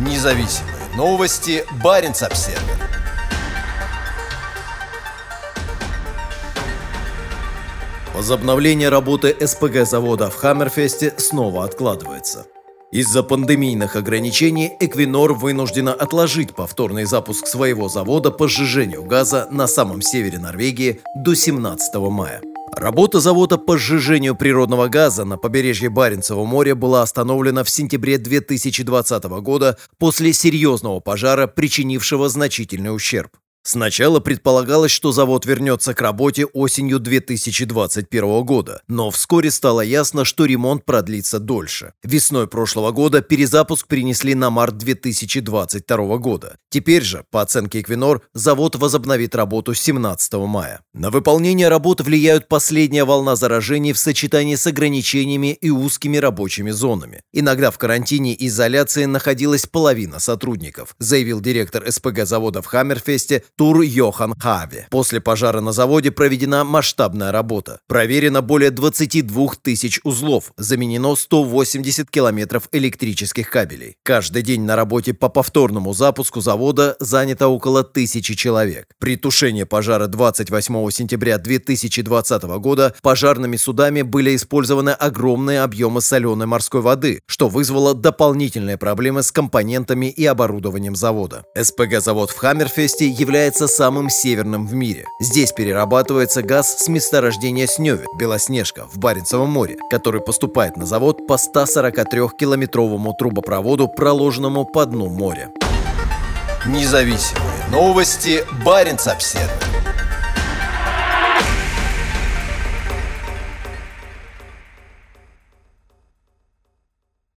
Независимые новости. Барин обсерва Возобновление работы СПГ завода в Хаммерфесте снова откладывается. Из-за пандемийных ограничений Эквинор вынуждена отложить повторный запуск своего завода по сжижению газа на самом севере Норвегии до 17 мая. Работа завода по сжижению природного газа на побережье Баренцева моря была остановлена в сентябре 2020 года после серьезного пожара, причинившего значительный ущерб. Сначала предполагалось, что завод вернется к работе осенью 2021 года, но вскоре стало ясно, что ремонт продлится дольше. Весной прошлого года перезапуск перенесли на март 2022 года. Теперь же, по оценке Эквинор, завод возобновит работу 17 мая. На выполнение работ влияют последняя волна заражений в сочетании с ограничениями и узкими рабочими зонами. Иногда в карантине и изоляции находилась половина сотрудников, заявил директор СПГ завода в Хаммерфесте Тур Йохан Хави. После пожара на заводе проведена масштабная работа. Проверено более 22 тысяч узлов, заменено 180 километров электрических кабелей. Каждый день на работе по повторному запуску завода занято около тысячи человек. При тушении пожара 28 сентября 2020 года пожарными судами были использованы огромные объемы соленой морской воды, что вызвало дополнительные проблемы с компонентами и оборудованием завода. СПГ-завод в Хаммерфесте является является самым северным в мире. Здесь перерабатывается газ с месторождения Снёве, Белоснежка, в Баренцевом море, который поступает на завод по 143-километровому трубопроводу, проложенному по дну моря. Независимые новости. Баренц-Обседный.